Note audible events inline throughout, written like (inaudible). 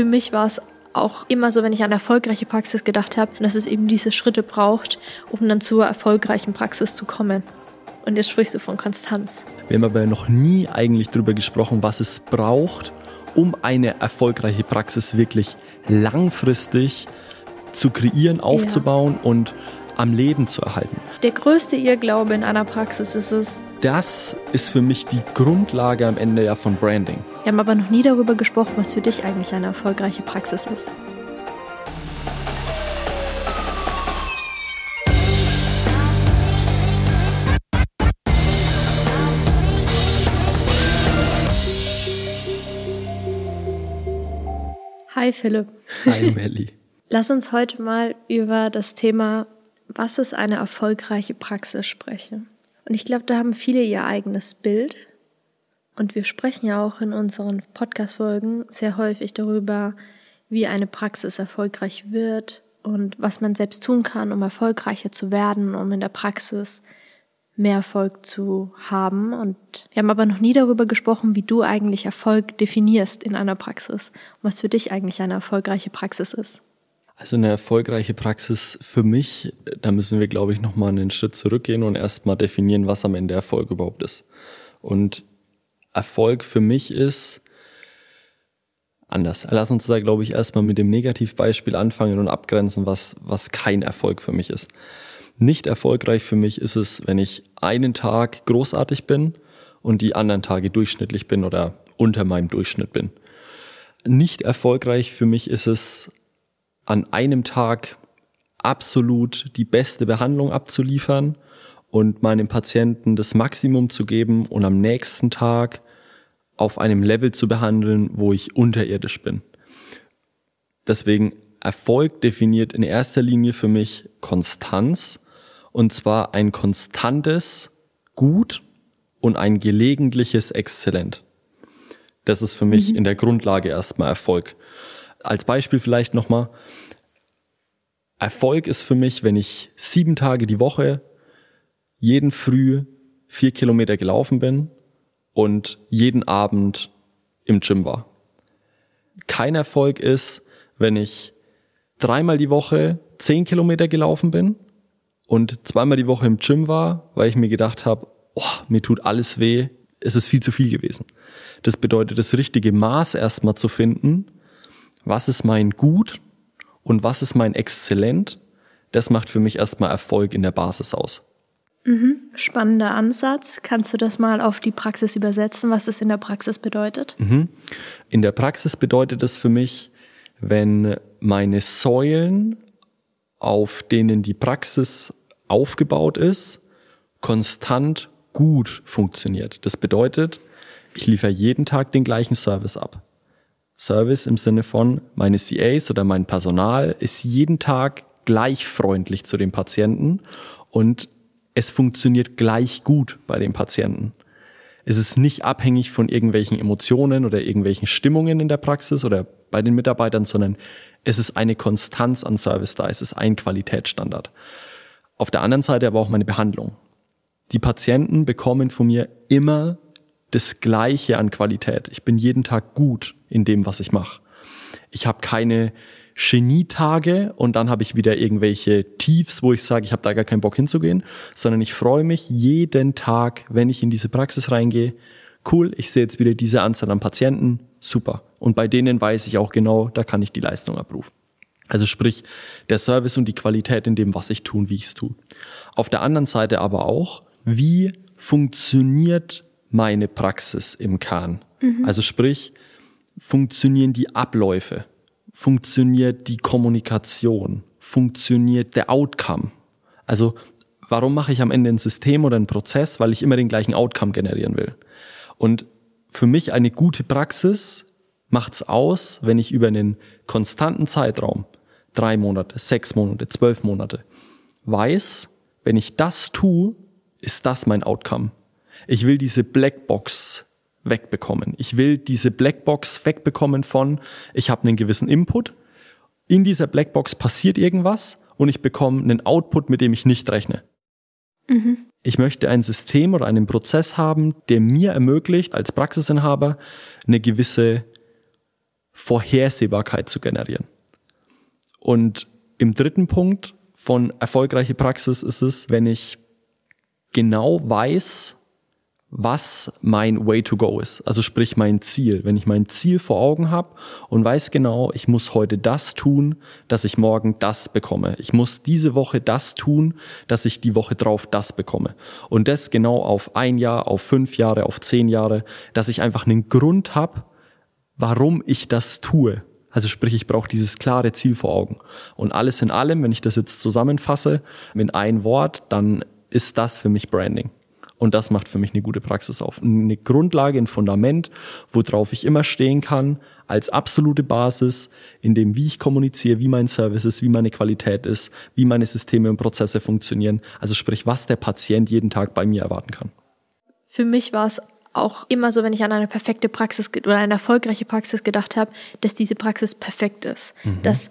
für mich war es auch immer so, wenn ich an erfolgreiche Praxis gedacht habe, dass es eben diese Schritte braucht, um dann zur erfolgreichen Praxis zu kommen. Und jetzt sprichst du von Konstanz. Wir haben aber noch nie eigentlich darüber gesprochen, was es braucht, um eine erfolgreiche Praxis wirklich langfristig zu kreieren, aufzubauen ja. und am Leben zu erhalten. Der größte Irrglaube in einer Praxis ist es. Das ist für mich die Grundlage am Ende ja von Branding. Wir haben aber noch nie darüber gesprochen, was für dich eigentlich eine erfolgreiche Praxis ist. Hi Philipp. Hi Melly. (laughs) Lass uns heute mal über das Thema, was ist eine erfolgreiche Praxis sprechen. Und ich glaube, da haben viele ihr eigenes Bild. Und wir sprechen ja auch in unseren Podcast-Folgen sehr häufig darüber, wie eine Praxis erfolgreich wird und was man selbst tun kann, um erfolgreicher zu werden, um in der Praxis mehr Erfolg zu haben. Und wir haben aber noch nie darüber gesprochen, wie du eigentlich Erfolg definierst in einer Praxis und was für dich eigentlich eine erfolgreiche Praxis ist. Also eine erfolgreiche Praxis für mich, da müssen wir, glaube ich, nochmal einen Schritt zurückgehen und erstmal definieren, was am Ende Erfolg überhaupt ist. Und Erfolg für mich ist anders. Lass uns da, glaube ich, erstmal mit dem Negativbeispiel anfangen und abgrenzen, was, was kein Erfolg für mich ist. Nicht erfolgreich für mich ist es, wenn ich einen Tag großartig bin und die anderen Tage durchschnittlich bin oder unter meinem Durchschnitt bin. Nicht erfolgreich für mich ist es, an einem Tag absolut die beste Behandlung abzuliefern und meinem Patienten das Maximum zu geben und am nächsten Tag auf einem Level zu behandeln, wo ich unterirdisch bin. Deswegen Erfolg definiert in erster Linie für mich Konstanz und zwar ein konstantes Gut und ein gelegentliches Exzellent. Das ist für mich mhm. in der Grundlage erstmal Erfolg. Als Beispiel vielleicht nochmal. Erfolg ist für mich, wenn ich sieben Tage die Woche jeden Früh vier Kilometer gelaufen bin und jeden Abend im Gym war. Kein Erfolg ist, wenn ich dreimal die Woche zehn Kilometer gelaufen bin und zweimal die Woche im Gym war, weil ich mir gedacht habe, oh, mir tut alles weh, es ist viel zu viel gewesen. Das bedeutet, das richtige Maß erstmal zu finden, was ist mein Gut und was ist mein Exzellent, das macht für mich erstmal Erfolg in der Basis aus. Mhm. Spannender Ansatz. Kannst du das mal auf die Praxis übersetzen, was das in der Praxis bedeutet? Mhm. In der Praxis bedeutet es für mich, wenn meine Säulen, auf denen die Praxis aufgebaut ist, konstant gut funktioniert. Das bedeutet, ich liefere jeden Tag den gleichen Service ab. Service im Sinne von, meine CAs oder mein Personal ist jeden Tag gleich freundlich zu den Patienten und es funktioniert gleich gut bei den Patienten. Es ist nicht abhängig von irgendwelchen Emotionen oder irgendwelchen Stimmungen in der Praxis oder bei den Mitarbeitern, sondern es ist eine Konstanz an Service da. Es ist ein Qualitätsstandard. Auf der anderen Seite aber auch meine Behandlung. Die Patienten bekommen von mir immer das Gleiche an Qualität. Ich bin jeden Tag gut in dem, was ich mache. Ich habe keine Genietage und dann habe ich wieder irgendwelche Tiefs, wo ich sage, ich habe da gar keinen Bock hinzugehen, sondern ich freue mich jeden Tag, wenn ich in diese Praxis reingehe. Cool, ich sehe jetzt wieder diese Anzahl an Patienten, super. Und bei denen weiß ich auch genau, da kann ich die Leistung abrufen. Also sprich, der Service und die Qualität in dem, was ich tue und wie ich es tue. Auf der anderen Seite aber auch, wie funktioniert meine Praxis im Kern? Mhm. Also sprich, funktionieren die Abläufe? Funktioniert die Kommunikation? Funktioniert der Outcome? Also, warum mache ich am Ende ein System oder einen Prozess? Weil ich immer den gleichen Outcome generieren will. Und für mich eine gute Praxis macht's aus, wenn ich über einen konstanten Zeitraum drei Monate, sechs Monate, zwölf Monate, weiß, wenn ich das tue, ist das mein Outcome. Ich will diese Blackbox wegbekommen. Ich will diese Blackbox wegbekommen von, ich habe einen gewissen Input, in dieser Blackbox passiert irgendwas und ich bekomme einen Output, mit dem ich nicht rechne. Mhm. Ich möchte ein System oder einen Prozess haben, der mir ermöglicht, als Praxisinhaber eine gewisse Vorhersehbarkeit zu generieren. Und im dritten Punkt von erfolgreiche Praxis ist es, wenn ich genau weiß, was mein Way to go ist. Also sprich mein Ziel. Wenn ich mein Ziel vor Augen habe und weiß genau, ich muss heute das tun, dass ich morgen das bekomme. Ich muss diese Woche das tun, dass ich die Woche drauf das bekomme. Und das genau auf ein Jahr, auf fünf Jahre, auf zehn Jahre, dass ich einfach einen Grund habe, warum ich das tue. Also sprich, ich brauche dieses klare Ziel vor Augen. Und alles in allem, wenn ich das jetzt zusammenfasse in ein Wort, dann ist das für mich Branding. Und das macht für mich eine gute Praxis auf. Eine Grundlage, ein Fundament, worauf ich immer stehen kann, als absolute Basis, in dem, wie ich kommuniziere, wie mein Service ist, wie meine Qualität ist, wie meine Systeme und Prozesse funktionieren. Also sprich, was der Patient jeden Tag bei mir erwarten kann. Für mich war es auch immer so, wenn ich an eine perfekte Praxis oder eine erfolgreiche Praxis gedacht habe, dass diese Praxis perfekt ist. Mhm. Dass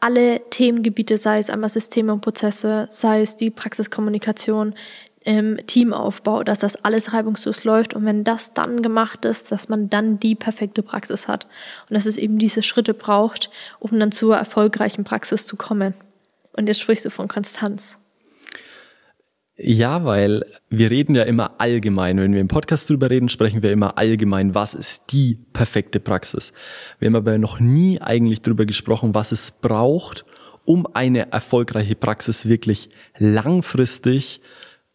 alle Themengebiete, sei es einmal Systeme und Prozesse, sei es die Praxiskommunikation, ähm, Teamaufbau, dass das alles reibungslos läuft und wenn das dann gemacht ist, dass man dann die perfekte Praxis hat und dass es eben diese Schritte braucht, um dann zur erfolgreichen Praxis zu kommen. Und jetzt sprichst du von Konstanz. Ja, weil wir reden ja immer allgemein. Wenn wir im Podcast drüber reden, sprechen wir immer allgemein, was ist die perfekte Praxis. Wir haben aber noch nie eigentlich drüber gesprochen, was es braucht, um eine erfolgreiche Praxis wirklich langfristig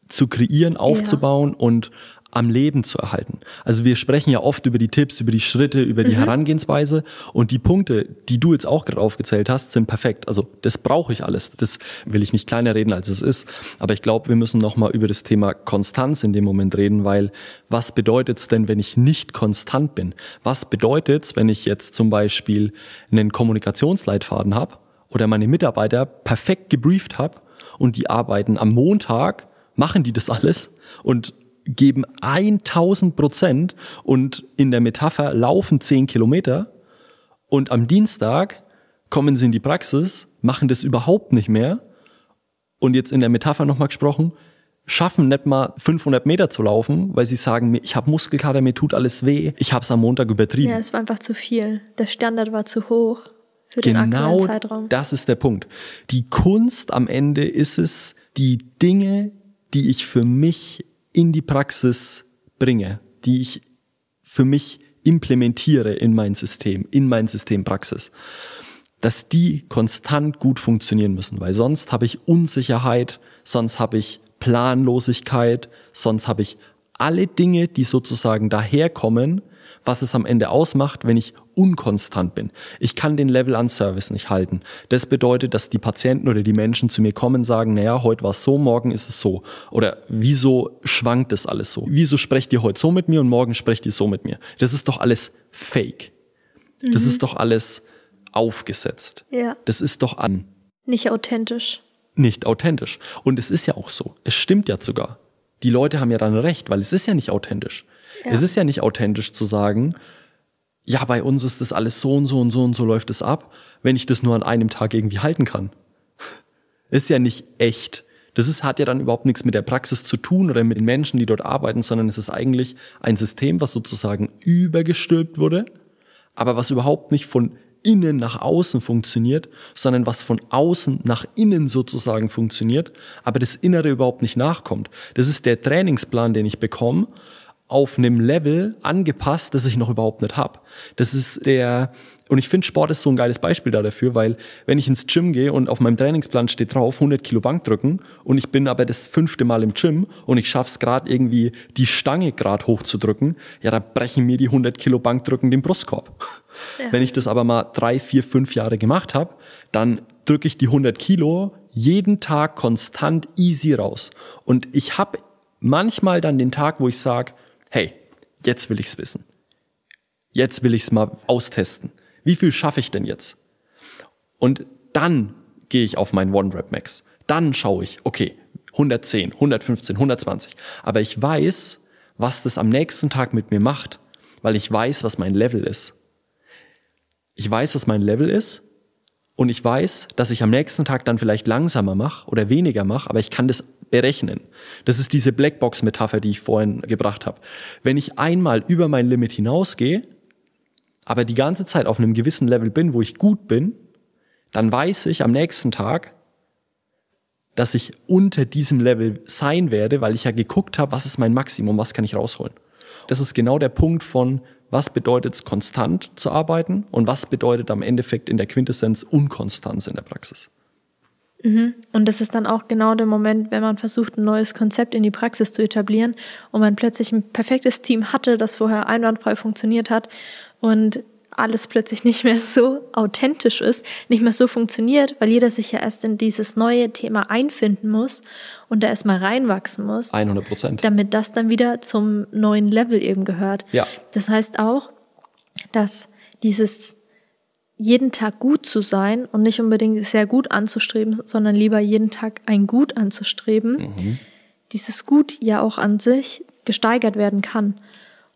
zu kreieren, aufzubauen ja. und am Leben zu erhalten. Also wir sprechen ja oft über die Tipps, über die Schritte, über die mhm. Herangehensweise und die Punkte, die du jetzt auch gerade aufgezählt hast, sind perfekt. Also das brauche ich alles. Das will ich nicht kleiner reden, als es ist. Aber ich glaube, wir müssen nochmal über das Thema Konstanz in dem Moment reden, weil was bedeutet es denn, wenn ich nicht konstant bin? Was bedeutet es, wenn ich jetzt zum Beispiel einen Kommunikationsleitfaden habe oder meine Mitarbeiter perfekt gebrieft habe und die arbeiten am Montag machen die das alles und geben 1000 Prozent und in der Metapher laufen 10 Kilometer und am Dienstag kommen sie in die Praxis, machen das überhaupt nicht mehr und jetzt in der Metapher nochmal gesprochen, schaffen nicht mal 500 Meter zu laufen, weil sie sagen, ich habe Muskelkater, mir tut alles weh, ich habe es am Montag übertrieben. Ja, es war einfach zu viel. Der Standard war zu hoch für den genau aktuellen Zeitraum. Das ist der Punkt. Die Kunst am Ende ist es, die Dinge, die ich für mich in die Praxis bringe, die ich für mich implementiere in mein System, in mein System Praxis, dass die konstant gut funktionieren müssen, weil sonst habe ich Unsicherheit, sonst habe ich Planlosigkeit, sonst habe ich alle Dinge, die sozusagen daherkommen, was es am Ende ausmacht, wenn ich unkonstant bin. Ich kann den Level an Service nicht halten. Das bedeutet, dass die Patienten oder die Menschen zu mir kommen und sagen, naja, heute war es so, morgen ist es so. Oder wieso schwankt das alles so? Wieso sprecht ihr heute so mit mir und morgen sprecht ihr so mit mir? Das ist doch alles fake. Mhm. Das ist doch alles aufgesetzt. Ja. Das ist doch an. Nicht authentisch. Nicht authentisch. Und es ist ja auch so. Es stimmt ja sogar. Die Leute haben ja dann recht, weil es ist ja nicht authentisch. Ja. Es ist ja nicht authentisch zu sagen, ja, bei uns ist das alles so und so und so und so läuft es ab, wenn ich das nur an einem Tag irgendwie halten kann. Ist ja nicht echt. Das ist, hat ja dann überhaupt nichts mit der Praxis zu tun oder mit den Menschen, die dort arbeiten, sondern es ist eigentlich ein System, was sozusagen übergestülpt wurde, aber was überhaupt nicht von innen nach außen funktioniert, sondern was von außen nach innen sozusagen funktioniert, aber das Innere überhaupt nicht nachkommt. Das ist der Trainingsplan, den ich bekomme auf einem Level angepasst, das ich noch überhaupt nicht habe. Das ist der, und ich finde, Sport ist so ein geiles Beispiel da dafür, weil wenn ich ins Gym gehe und auf meinem Trainingsplan steht drauf 100 Kilo Bank drücken und ich bin aber das fünfte Mal im Gym und ich schaff's gerade irgendwie die Stange gerade hochzudrücken, ja, da brechen mir die 100 Kilo Bank drücken den Brustkorb. Ja. Wenn ich das aber mal drei, vier, fünf Jahre gemacht habe, dann drücke ich die 100 Kilo jeden Tag konstant easy raus. Und ich habe manchmal dann den Tag, wo ich sage, hey, jetzt will ich's wissen. Jetzt will ich's mal austesten. Wie viel schaffe ich denn jetzt? Und dann gehe ich auf meinen One-Rep Max. Dann schaue ich, okay, 110, 115, 120. Aber ich weiß, was das am nächsten Tag mit mir macht, weil ich weiß, was mein Level ist. Ich weiß, was mein Level ist und ich weiß, dass ich am nächsten Tag dann vielleicht langsamer mache oder weniger mache, aber ich kann das berechnen. Das ist diese Blackbox-Metapher, die ich vorhin gebracht habe. Wenn ich einmal über mein Limit hinausgehe, aber die ganze Zeit auf einem gewissen Level bin, wo ich gut bin, dann weiß ich am nächsten Tag, dass ich unter diesem Level sein werde, weil ich ja geguckt habe, was ist mein Maximum, was kann ich rausholen. Das ist genau der Punkt von, was bedeutet es, konstant zu arbeiten und was bedeutet am Endeffekt in der Quintessenz Unkonstanz in der Praxis. Mhm. Und das ist dann auch genau der Moment, wenn man versucht, ein neues Konzept in die Praxis zu etablieren und man plötzlich ein perfektes Team hatte, das vorher einwandfrei funktioniert hat und alles plötzlich nicht mehr so authentisch ist, nicht mehr so funktioniert, weil jeder sich ja erst in dieses neue Thema einfinden muss und da erstmal reinwachsen muss. 100 Prozent. Damit das dann wieder zum neuen Level eben gehört. Ja. Das heißt auch, dass dieses jeden Tag gut zu sein und nicht unbedingt sehr gut anzustreben, sondern lieber jeden Tag ein Gut anzustreben, mhm. dieses Gut ja auch an sich gesteigert werden kann.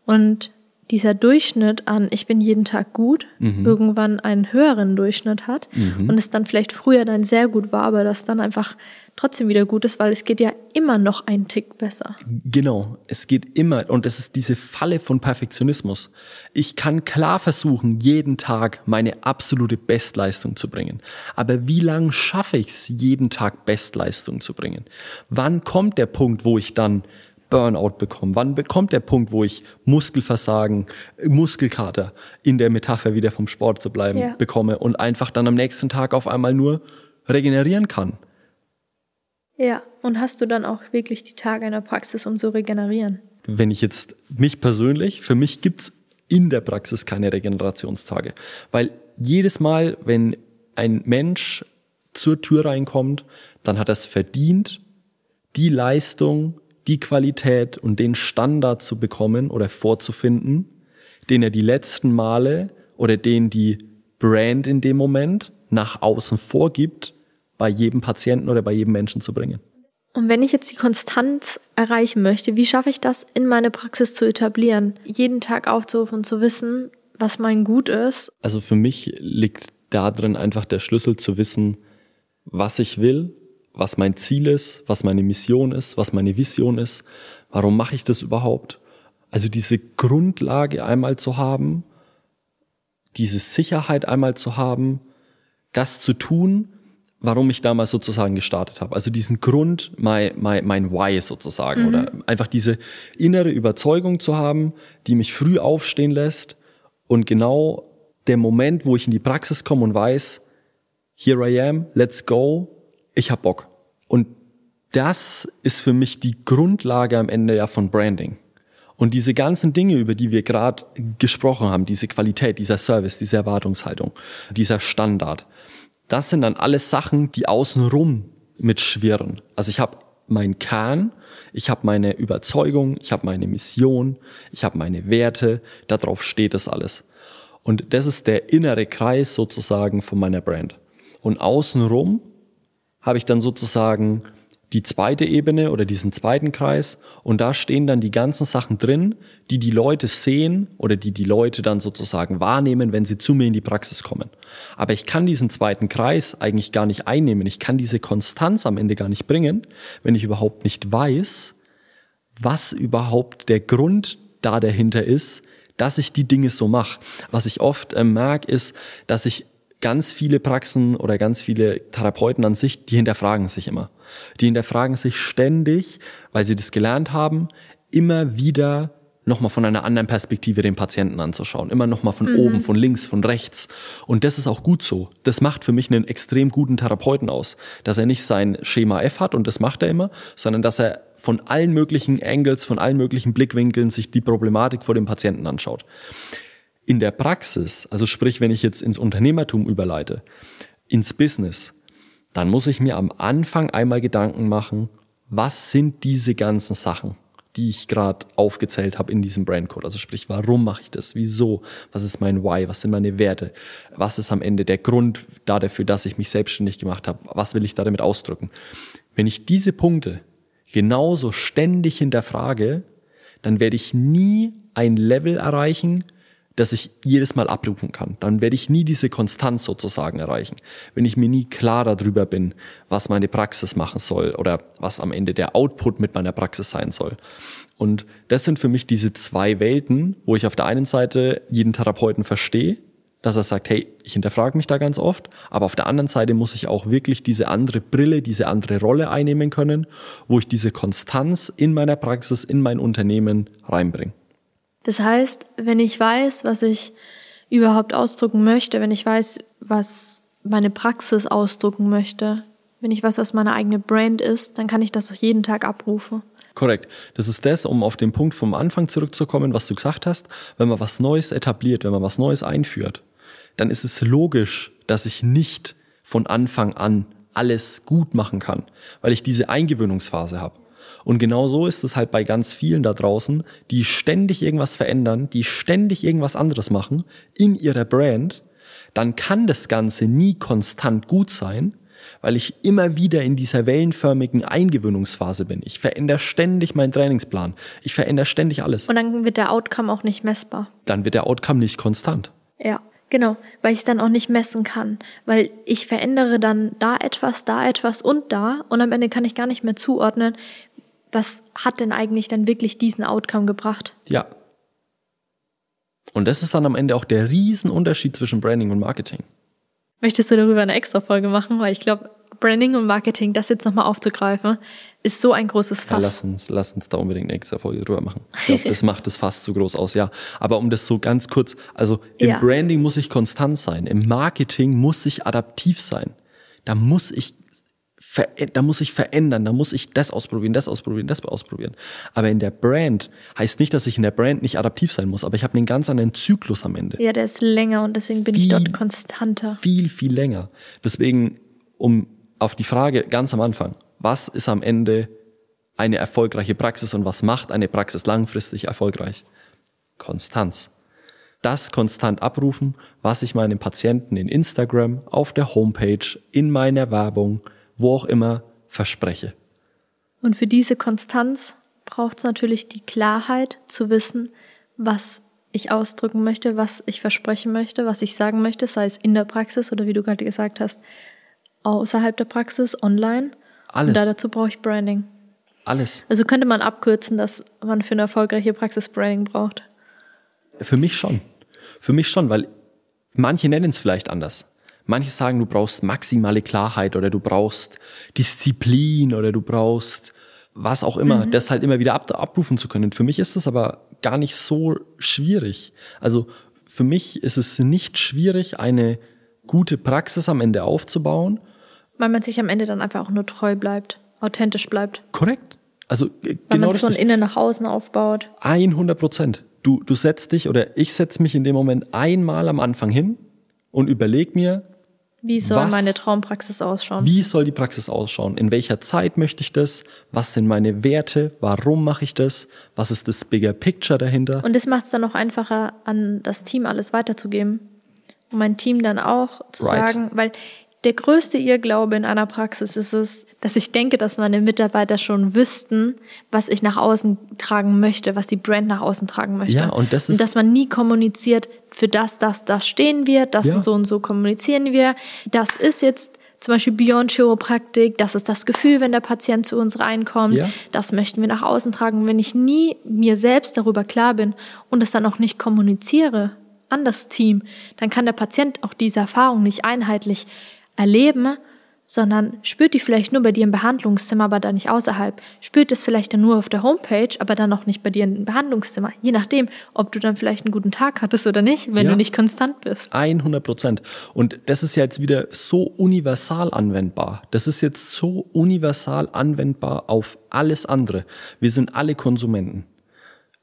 Und dieser Durchschnitt an, ich bin jeden Tag gut, mhm. irgendwann einen höheren Durchschnitt hat mhm. und es dann vielleicht früher dann sehr gut war, aber das dann einfach trotzdem wieder gut ist, weil es geht ja immer noch einen Tick besser. Genau, es geht immer und es ist diese Falle von Perfektionismus. Ich kann klar versuchen, jeden Tag meine absolute Bestleistung zu bringen. Aber wie lange schaffe ich es, jeden Tag Bestleistung zu bringen? Wann kommt der Punkt, wo ich dann Burnout bekomme? Wann bekommt der Punkt, wo ich Muskelversagen, Muskelkater in der Metapher wieder vom Sport zu bleiben ja. bekomme und einfach dann am nächsten Tag auf einmal nur regenerieren kann? Ja, und hast du dann auch wirklich die Tage in der Praxis, um zu regenerieren? Wenn ich jetzt mich persönlich, für mich gibt's in der Praxis keine Regenerationstage, weil jedes Mal, wenn ein Mensch zur Tür reinkommt, dann hat er es verdient, die Leistung die Qualität und den Standard zu bekommen oder vorzufinden, den er die letzten Male oder den die Brand in dem Moment nach außen vorgibt, bei jedem Patienten oder bei jedem Menschen zu bringen. Und wenn ich jetzt die Konstanz erreichen möchte, wie schaffe ich das in meine Praxis zu etablieren? Jeden Tag aufzurufen und zu wissen, was mein Gut ist? Also für mich liegt da drin einfach der Schlüssel zu wissen, was ich will, was mein Ziel ist, was meine Mission ist, was meine Vision ist, warum mache ich das überhaupt? Also diese Grundlage einmal zu haben, diese Sicherheit einmal zu haben, das zu tun, warum ich damals sozusagen gestartet habe. Also diesen Grund, mein, mein, mein Why sozusagen. Mhm. Oder einfach diese innere Überzeugung zu haben, die mich früh aufstehen lässt. Und genau der Moment, wo ich in die Praxis komme und weiß, here I am, let's go, ich hab Bock. Und das ist für mich die Grundlage am Ende ja von Branding. Und diese ganzen Dinge, über die wir gerade gesprochen haben, diese Qualität, dieser Service, diese Erwartungshaltung, dieser Standard, das sind dann alles Sachen, die außenrum mitschwirren. Also ich habe meinen Kern, ich habe meine Überzeugung, ich habe meine Mission, ich habe meine Werte, darauf steht das alles. Und das ist der innere Kreis sozusagen von meiner Brand. Und außenrum habe ich dann sozusagen die zweite Ebene oder diesen zweiten Kreis und da stehen dann die ganzen Sachen drin, die die Leute sehen oder die die Leute dann sozusagen wahrnehmen, wenn sie zu mir in die Praxis kommen. Aber ich kann diesen zweiten Kreis eigentlich gar nicht einnehmen. Ich kann diese Konstanz am Ende gar nicht bringen, wenn ich überhaupt nicht weiß, was überhaupt der Grund da dahinter ist, dass ich die Dinge so mache. Was ich oft äh, merke, ist, dass ich ganz viele Praxen oder ganz viele Therapeuten an sich, die hinterfragen sich immer. Die hinterfragen sich ständig, weil sie das gelernt haben, immer wieder nochmal von einer anderen Perspektive den Patienten anzuschauen. Immer nochmal von mhm. oben, von links, von rechts. Und das ist auch gut so. Das macht für mich einen extrem guten Therapeuten aus. Dass er nicht sein Schema F hat und das macht er immer, sondern dass er von allen möglichen Angles, von allen möglichen Blickwinkeln sich die Problematik vor dem Patienten anschaut. In der Praxis, also sprich, wenn ich jetzt ins Unternehmertum überleite, ins Business, dann muss ich mir am Anfang einmal Gedanken machen, was sind diese ganzen Sachen, die ich gerade aufgezählt habe in diesem Brandcode. Also sprich, warum mache ich das? Wieso? Was ist mein Why? Was sind meine Werte? Was ist am Ende der Grund dafür, dass ich mich selbstständig gemacht habe? Was will ich da damit ausdrücken? Wenn ich diese Punkte genauso ständig hinterfrage, dann werde ich nie ein Level erreichen, dass ich jedes Mal abrufen kann. Dann werde ich nie diese Konstanz sozusagen erreichen. Wenn ich mir nie klar darüber bin, was meine Praxis machen soll oder was am Ende der Output mit meiner Praxis sein soll. Und das sind für mich diese zwei Welten, wo ich auf der einen Seite jeden Therapeuten verstehe, dass er sagt, hey, ich hinterfrage mich da ganz oft, aber auf der anderen Seite muss ich auch wirklich diese andere Brille, diese andere Rolle einnehmen können, wo ich diese Konstanz in meiner Praxis, in mein Unternehmen reinbringe. Das heißt, wenn ich weiß, was ich überhaupt ausdrücken möchte, wenn ich weiß, was meine Praxis ausdrücken möchte, wenn ich weiß, was meine eigene Brand ist, dann kann ich das auch jeden Tag abrufen. Korrekt. Das ist das, um auf den Punkt vom Anfang zurückzukommen, was du gesagt hast. Wenn man was Neues etabliert, wenn man was Neues einführt, dann ist es logisch, dass ich nicht von Anfang an alles gut machen kann, weil ich diese Eingewöhnungsphase habe. Und genau so ist es halt bei ganz vielen da draußen, die ständig irgendwas verändern, die ständig irgendwas anderes machen in ihrer Brand, dann kann das Ganze nie konstant gut sein, weil ich immer wieder in dieser wellenförmigen Eingewöhnungsphase bin. Ich verändere ständig meinen Trainingsplan. Ich verändere ständig alles. Und dann wird der Outcome auch nicht messbar. Dann wird der Outcome nicht konstant. Ja, genau, weil ich es dann auch nicht messen kann, weil ich verändere dann da etwas, da etwas und da und am Ende kann ich gar nicht mehr zuordnen, was hat denn eigentlich dann wirklich diesen Outcome gebracht. Ja. Und das ist dann am Ende auch der Riesenunterschied zwischen Branding und Marketing. Möchtest du darüber eine extra Folge machen? Weil ich glaube, Branding und Marketing, das jetzt nochmal aufzugreifen, ist so ein großes Fass. Ja, lass uns, lass uns da unbedingt eine extra Folge drüber machen. Ich glaube, das macht das Fass zu groß aus, ja. Aber um das so ganz kurz, also im Ja. Branding muss ich konstant sein, im Marketing muss ich adaptiv sein. Da muss ich da muss ich verändern, da muss ich das ausprobieren, das ausprobieren, das ausprobieren. Aber in der Brand heißt nicht, dass ich in der Brand nicht adaptiv sein muss, aber ich habe einen ganz anderen Zyklus am Ende. Ja, der ist länger und deswegen bin ich Wie- dort konstanter. viel, viel länger. Deswegen, um auf die Frage ganz am Anfang, was ist am Ende eine erfolgreiche Praxis und was macht eine Praxis langfristig erfolgreich? Konstanz. Das konstant abrufen, was ich meinen Patienten in Instagram, auf der Homepage, in meiner Werbung, wo auch immer verspreche. Und für diese Konstanz braucht es natürlich die Klarheit zu wissen, was ich ausdrücken möchte, was ich versprechen möchte, was ich sagen möchte, sei es in der Praxis oder wie du gerade gesagt hast, außerhalb der Praxis, online. Alles. Und da dazu brauche ich Branding. Alles. Also könnte man abkürzen, dass man für eine erfolgreiche Praxis Branding braucht. Für mich schon. Für mich schon, weil manche nennen es vielleicht anders. Manche sagen, du brauchst maximale Klarheit oder du brauchst Disziplin oder du brauchst was auch immer, das halt immer wieder ab, abrufen zu können. Für mich ist das aber gar nicht so schwierig. Also für mich ist es nicht schwierig, eine gute Praxis am Ende aufzubauen. Weil man sich am Ende dann einfach auch nur treu bleibt, authentisch bleibt. Korrekt. Also äh, Weil genau man es von innen nach außen aufbaut. 100 Prozent. Du, du setzt dich oder ich setze mich in dem Moment einmal am Anfang hin und überleg mir, Wie soll Was- meine Traumpraxis ausschauen? wie soll die Praxis ausschauen? In welcher Zeit möchte ich das? Was sind meine Werte? Warum mache ich das? Was ist das Bigger Picture dahinter? Und das macht es dann auch einfacher, an das Team alles weiterzugeben. Und mein Team dann auch zu Right. sagen, weil der größte Irrglaube in einer Praxis ist es, dass ich denke, dass meine Mitarbeiter schon wüssten, was ich nach außen tragen möchte, was die Brand nach außen tragen möchte. Ja, und das ist- dass man nie kommuniziert, für das, das, das stehen wir, das Ja. so und so kommunizieren wir. Das ist jetzt zum Beispiel Beyond Chiropraktik, das ist das Gefühl, wenn der Patient zu uns reinkommt. Ja. Das möchten wir nach außen tragen. Wenn ich nie mir selbst darüber klar bin und es dann auch nicht kommuniziere an das Team, dann kann der Patient auch diese Erfahrung nicht einheitlich erleben, sondern spürt die vielleicht nur bei dir im Behandlungszimmer, aber dann nicht außerhalb. Spürt es vielleicht dann nur auf der Homepage, aber dann auch nicht bei dir im Behandlungszimmer. Je nachdem, ob du dann vielleicht einen guten Tag hattest oder nicht, wenn Ja. du nicht konstant bist. 100 Prozent. Und das ist ja jetzt wieder so universal anwendbar. Das ist jetzt so universal anwendbar auf alles andere. Wir sind alle Konsumenten.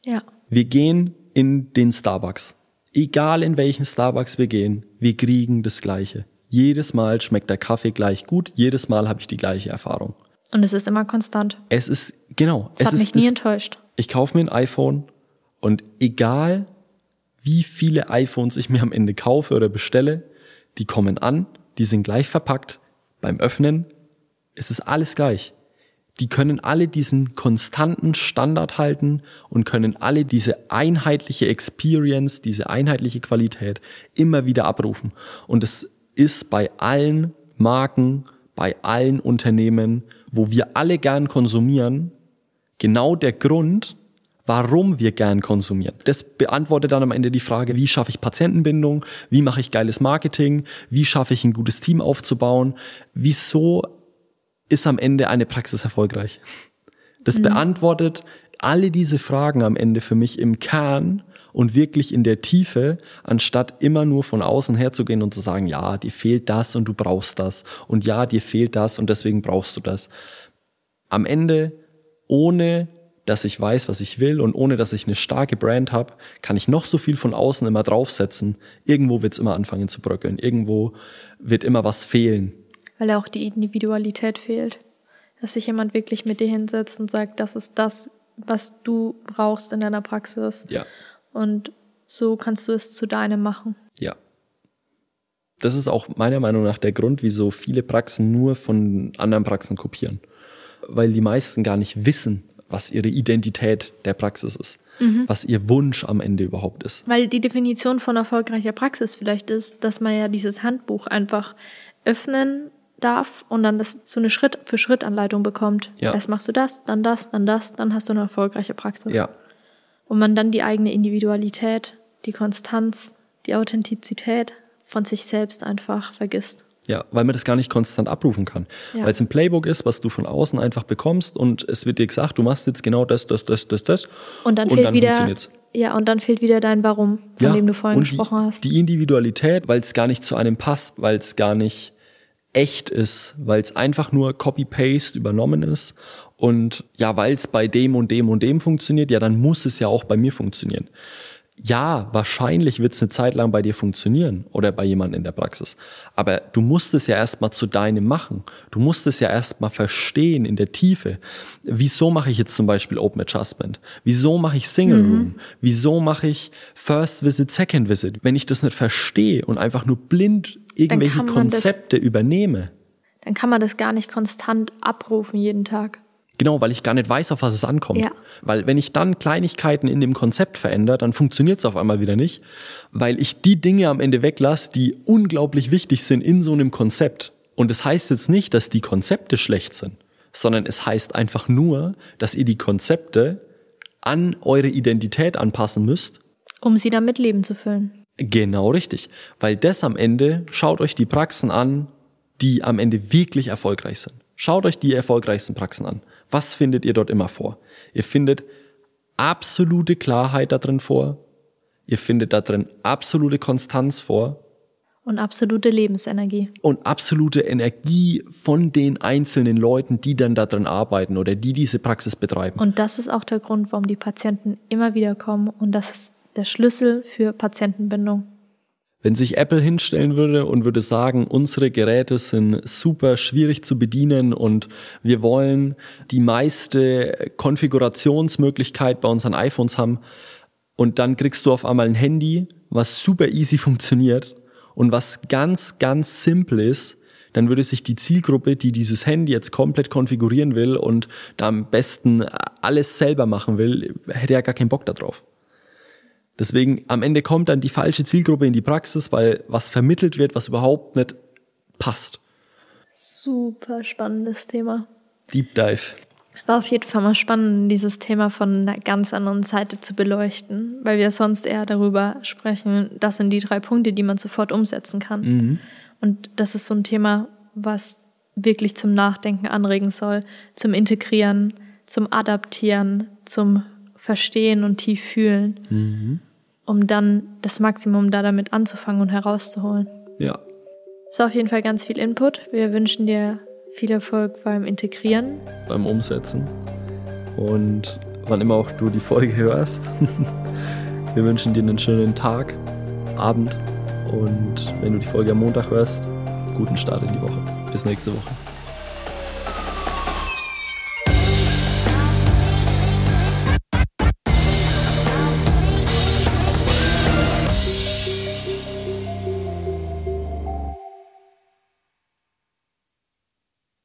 Ja. Wir gehen in den Starbucks. Egal in welchen Starbucks wir gehen, wir kriegen das Gleiche. Jedes Mal schmeckt der Kaffee gleich gut, jedes Mal habe ich die gleiche Erfahrung. Und es ist immer konstant. Es ist, genau, Es es hat ist mich nie das- enttäuscht. ich kaufe mir ein iPhone und egal wie viele iPhones ich mir am Ende kaufe oder bestelle, die kommen an, die sind gleich verpackt. Beim Öffnen es ist alles gleich. Die können alle diesen konstanten Standard halten und können alle diese einheitliche Experience, diese einheitliche Qualität immer wieder abrufen. Und es ist bei allen Marken, bei allen Unternehmen, wo wir alle gern konsumieren, genau der Grund, warum wir gern konsumieren. Das beantwortet dann am Ende die Frage, wie schaffe ich Patientenbindung, wie mache ich geiles Marketing, wie schaffe ich ein gutes Team aufzubauen, wieso ist am Ende eine Praxis erfolgreich. Das mhm. beantwortet alle diese Fragen am Ende für mich im Kern und wirklich in der Tiefe, anstatt immer nur von außen herzugehen und zu sagen, ja, dir fehlt das und du brauchst das und ja, dir fehlt das und deswegen brauchst du das. Am Ende, ohne dass ich weiß, was ich will und ohne dass ich eine starke Brand habe, kann ich noch so viel von außen immer draufsetzen. Irgendwo wird es immer anfangen zu bröckeln. Irgendwo wird immer was fehlen. Weil auch die Individualität fehlt. Dass sich jemand wirklich mit dir hinsetzt und sagt, das ist das, was du brauchst in deiner Praxis. Ja. Und so kannst du es zu deinem machen. Ja. Das ist auch meiner Meinung nach der Grund, wieso viele Praxen nur von anderen Praxen kopieren. Weil die meisten gar nicht wissen, was ihre Identität der Praxis ist, mhm. was ihr Wunsch am Ende überhaupt ist. Weil die Definition von erfolgreicher Praxis vielleicht ist, dass man ja dieses Handbuch einfach öffnen darf und dann das so eine Schritt für Schritt Anleitung bekommt. Ja. Erst machst du das, dann das, dann das, dann hast du eine erfolgreiche Praxis. Ja. Und man dann die eigene Individualität, die Konstanz, die Authentizität von sich selbst einfach vergisst. Ja, weil man das gar nicht konstant abrufen kann. Ja. Weil es ein Playbook ist, was du von außen einfach bekommst und es wird dir gesagt, du machst jetzt genau das, das, das, das, das. Und dann, und fehlt dann wieder, ja, und dann fehlt wieder dein Warum, von ja, dem du vorhin gesprochen die, hast. Die Individualität, weil es gar nicht zu einem passt, weil es gar nicht echt ist, weil es einfach nur Copy-Paste übernommen ist. Und ja, weil es bei dem und dem und dem funktioniert, ja, dann muss es ja auch bei mir funktionieren ja, wahrscheinlich wird es eine Zeit lang bei dir funktionieren oder bei jemandem in der Praxis. Aber du musst es ja erstmal zu deinem machen. Du musst es ja erstmal verstehen in der Tiefe. Wieso mache ich jetzt zum Beispiel Open Adjustment? Wieso mache ich Single Room? Mhm. Wieso mache ich First Visit, Second Visit? Wenn ich das nicht verstehe und einfach nur blind irgendwelche Konzepte übernehme. Dann kann man das gar nicht konstant abrufen jeden Tag. Genau, weil ich gar nicht weiß, auf was es ankommt. Ja. Weil wenn ich dann Kleinigkeiten in dem Konzept verändere, dann funktioniert es auf einmal wieder nicht, weil ich die Dinge am Ende weglasse, die unglaublich wichtig sind in so einem Konzept. Und es das heißt jetzt nicht, dass die Konzepte schlecht sind, sondern es heißt einfach nur, dass ihr die Konzepte an eure Identität anpassen müsst. Um sie dann mit Leben zu füllen. Genau richtig. Weil das am Ende, schaut euch die Praxen an, die am Ende wirklich erfolgreich sind. Schaut euch die erfolgreichsten Praxen an. Was findet ihr dort immer vor? Ihr findet absolute Klarheit da drin vor. Ihr findet da drin absolute Konstanz vor. Und absolute Lebensenergie. Und absolute Energie von den einzelnen Leuten, die dann da drin arbeiten oder die diese Praxis betreiben. Und das ist auch der Grund, warum die Patienten immer wieder kommen. Und das ist der Schlüssel für Patientenbindung. Wenn sich Apple hinstellen würde und würde sagen, unsere Geräte sind super schwierig zu bedienen und wir wollen die meiste Konfigurationsmöglichkeit bei unseren iPhones haben und dann kriegst du auf einmal ein Handy, was super easy (laughs) funktioniert und was ganz, ganz simpel ist, dann würde sich die Zielgruppe, die dieses Handy jetzt komplett konfigurieren will und da am besten alles selber machen will, hätte ja gar keinen Bock darauf. Deswegen am Ende kommt dann die falsche Zielgruppe in die Praxis, weil was vermittelt wird, was überhaupt nicht passt. Super spannendes Thema. Deep Dive. War auf jeden Fall mal spannend, dieses Thema von einer ganz anderen Seite zu beleuchten, weil wir sonst eher darüber sprechen, das sind die drei Punkte, die man sofort umsetzen kann. Mhm. Und das ist so ein Thema, was wirklich zum Nachdenken anregen soll, zum Integrieren, zum Adaptieren, zum Verstehen und tief fühlen. Mhm um dann das Maximum da damit anzufangen und herauszuholen. Ja. Es war auf jeden Fall ganz viel Input. Wir wünschen dir viel Erfolg beim Integrieren. Beim Umsetzen. Und wann immer auch du die Folge hörst. (laughs) Wir wünschen dir einen schönen Tag, Abend und wenn du die Folge am Montag hörst, guten Start in die Woche. Bis nächste Woche.